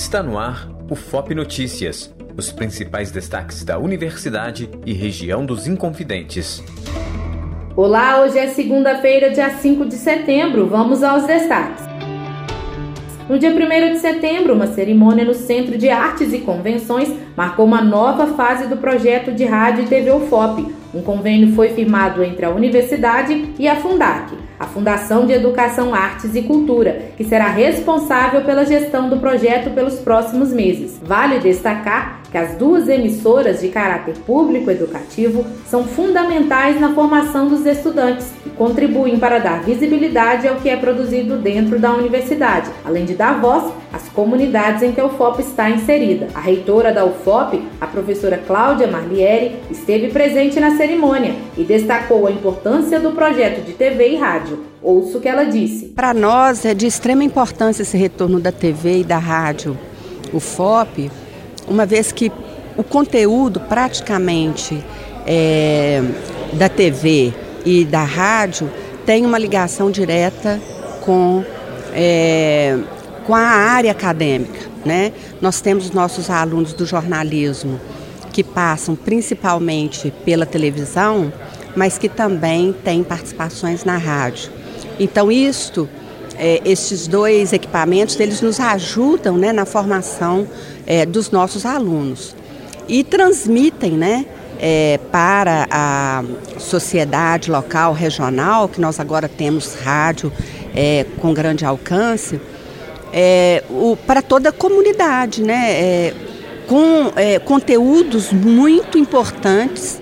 Está no ar o FOP Notícias, os principais destaques da universidade e região dos Inconfidentes. Olá, hoje é segunda-feira, dia 5 de setembro. Vamos aos destaques. No dia 1 de setembro, uma cerimônia no Centro de Artes e Convenções marcou uma nova fase do projeto de rádio e TV UFOP. Um convênio foi firmado entre a universidade e a Fundac a Fundação de Educação, Artes e Cultura, que será responsável pela gestão do projeto pelos próximos meses. Vale destacar que as duas emissoras de caráter público educativo são fundamentais na formação dos estudantes e contribuem para dar visibilidade ao que é produzido dentro da universidade, além de dar voz às comunidades em que a UFOP está inserida. A reitora da UFOP, a professora Cláudia Marlieri, esteve presente na cerimônia e destacou a importância do projeto de TV e rádio. Ouço o que ela disse. Para nós é de extrema importância esse retorno da TV e da rádio. O FOP uma vez que o conteúdo praticamente é, da TV e da rádio tem uma ligação direta com, é, com a área acadêmica. Né? Nós temos nossos alunos do jornalismo que passam principalmente pela televisão, mas que também têm participações na rádio. Então, isto é, esses dois equipamentos eles nos ajudam né, na formação é, dos nossos alunos e transmitem né, é, para a sociedade local, regional, que nós agora temos rádio é, com grande alcance, é, o, para toda a comunidade, né, é, com conteúdos muito importantes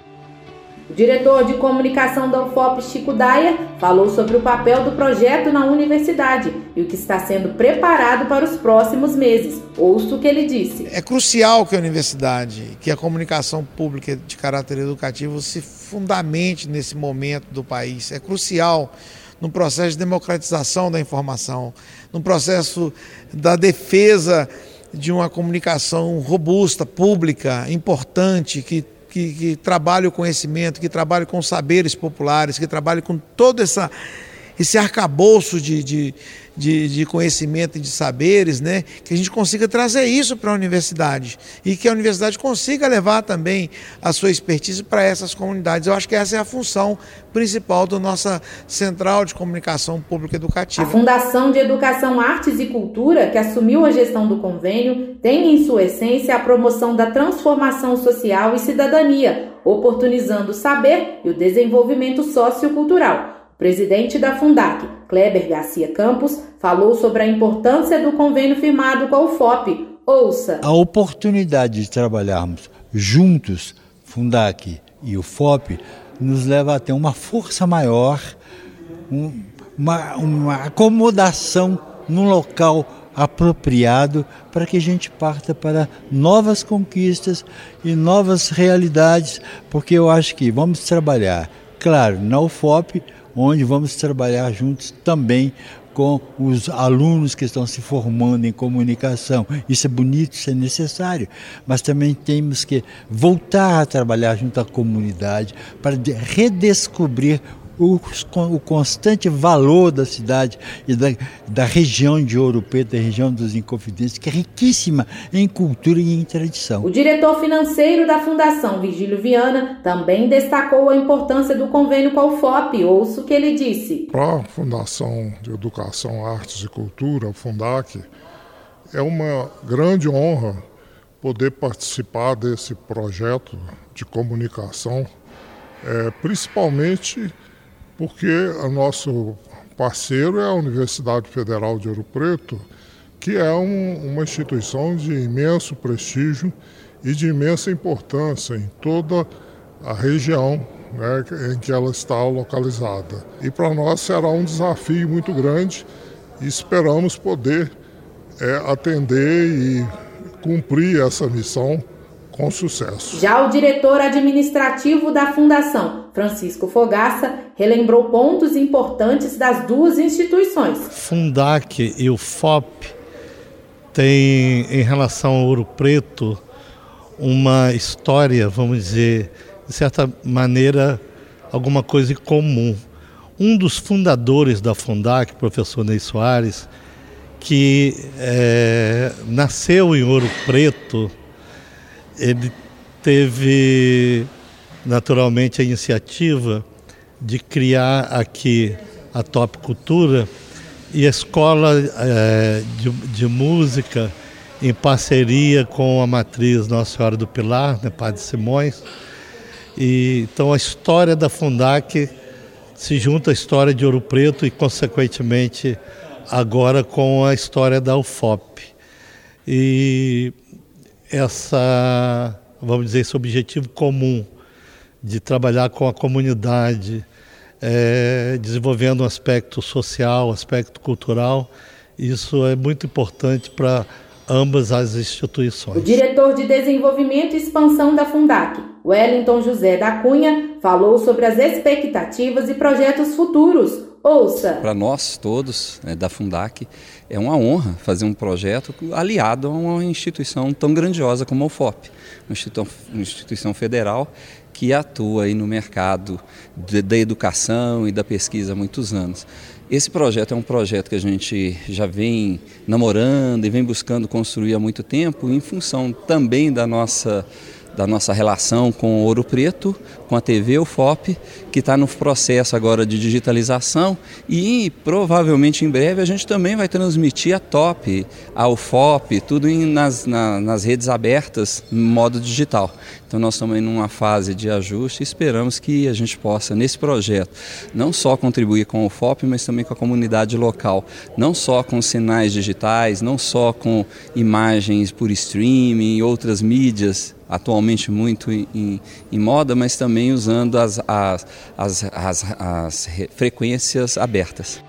diretor de comunicação da UFOP, Chico Daia, falou sobre o papel do projeto na universidade e o que está sendo preparado para os próximos meses. Ouço o que ele disse. É crucial que a universidade, que a comunicação pública de caráter educativo se fundamente nesse momento do país. É crucial no processo de democratização da informação, no processo da defesa de uma comunicação robusta, pública, importante, que que, que trabalhe o conhecimento, que trabalhe com saberes populares, que trabalhe com todo essa, esse arcabouço de, de, de, de, conhecimento e de saberes, né? que a gente consiga trazer isso para a universidade e que a universidade consiga levar também a sua expertise para essas comunidades. Eu acho que essa é a função principal da nossa Central de Comunicação Pública Educativa. A Fundação de Educação, Artes e Cultura, que assumiu a gestão do convênio, tem em sua essência a promoção da transformação social e cidadania, oportunizando o saber e o desenvolvimento sociocultural presidente da Fundac, Kleber Garcia Campos, falou sobre a importância do convênio firmado com a UFOP. Ouça. A oportunidade de trabalharmos juntos, Fundac e UFOP, nos leva a ter uma força maior, uma, uma acomodação num local apropriado para que a gente parta para novas conquistas e novas realidades, porque eu acho que vamos trabalhar, claro, na UFOP, onde vamos trabalhar juntos também com os alunos que estão se formando em comunicação. Isso é bonito, isso é necessário, mas também temos que voltar a trabalhar junto à comunidade para redescobrir o, o constante valor da cidade e da, da região de Ouro Preto, da região dos Inconfidentes, que é riquíssima em cultura e em tradição. O diretor financeiro da Fundação, Vigílio Viana, também destacou a importância do convênio com a UFOP. Ouço o que ele disse. Para a Fundação de Educação, Artes e Cultura, a Fundac, é uma grande honra poder participar desse projeto de comunicação, é, principalmente porque o nosso parceiro é a Universidade Federal de Ouro Preto, que é um, uma instituição de imenso prestígio e de imensa importância em toda a região né, em que ela está localizada. E para nós será um desafio muito grande e esperamos poder é, atender e cumprir essa missão com sucesso. Já o diretor administrativo da Fundação, Francisco Fogaça, relembrou pontos importantes das duas instituições. Fundac e o FOP têm, em relação ao Ouro Preto, uma história, vamos dizer, de certa maneira, alguma coisa em comum. Um dos fundadores da Fundac, professor Ney Soares, que é, nasceu em Ouro Preto, ele teve naturalmente a iniciativa de criar aqui a Top Cultura e a escola é, de, de, música em parceria com a matriz Nossa Senhora do Pilar, né, Padre Simões. E, então a história da Fundac se junta à história de Ouro Preto e, consequentemente, agora com a história da UFOP. E essa, vamos dizer, esse objetivo comum de trabalhar com a comunidade, é, desenvolvendo um aspecto social, aspecto cultural. Isso é muito importante para ambas as instituições. O diretor de Desenvolvimento e Expansão da Fundac, Wellington José da Cunha, falou sobre as expectativas e projetos futuros. Ouça! Para nós todos né, da Fundac, é uma honra fazer um projeto aliado a uma instituição tão grandiosa como a UFOP, uma instituição, federal que atua aí no mercado de, da educação e da pesquisa há muitos anos. Esse projeto é um projeto que a gente já vem namorando e vem buscando construir há muito tempo, em função também da nossa da nossa relação com Ouro Preto, com a TV UFOP, que está no processo agora de digitalização e provavelmente em breve a gente também vai transmitir a TOP, a UFOP, tudo em, nas, na, nas redes abertas, em modo digital. Então nós estamos em uma fase de ajuste e esperamos que a gente possa, nesse projeto, não só contribuir com o FOP, mas também com a comunidade local, não só com sinais digitais, não só com imagens por streaming e outras mídias atualmente muito em, em, moda, mas também usando as, as, as, as, as frequências abertas.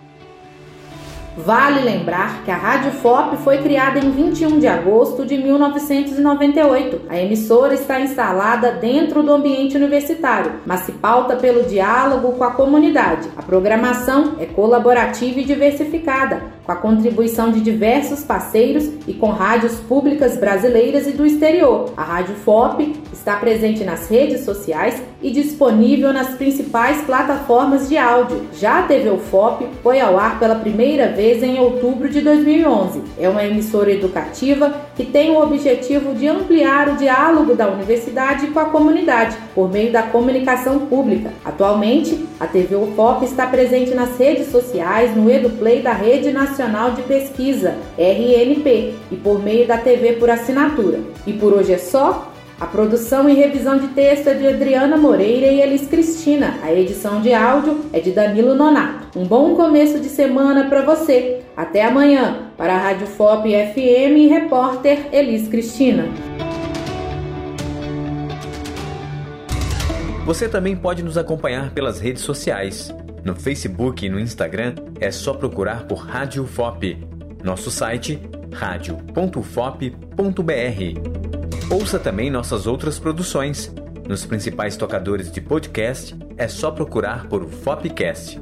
Vale lembrar que a Rádio FOP foi criada em 21 de agosto de 1998. A emissora está instalada dentro do ambiente universitário, mas se pauta pelo diálogo com a comunidade. A programação é colaborativa e diversificada, com a contribuição de diversos parceiros e com rádios públicas brasileiras e do exterior. A Rádio FOP está presente nas redes sociais e disponível nas principais plataformas de áudio. Já a TV UFOP foi ao ar pela primeira vez em outubro de 2011. É uma emissora educativa que tem o objetivo de ampliar o diálogo da universidade com a comunidade por meio da comunicação pública. Atualmente, a TV UFOP está presente nas redes sociais, no EduPlay da Rede Nacional de Pesquisa, RNP, e por meio da TV por assinatura. E por hoje é só. A produção e revisão de texto é de Adriana Moreira e Elis Cristina. A edição de áudio é de Danilo Nonato. Um bom começo de semana para você. Até amanhã. Para a Rádio FOP FM repórter Elis Cristina. Você também pode nos acompanhar pelas redes sociais. No Facebook e no Instagram é só procurar por Rádio FOP. Nosso site radio.fop.br. Ouça também nossas outras produções. Nos principais tocadores de podcast é só procurar por Fopcast.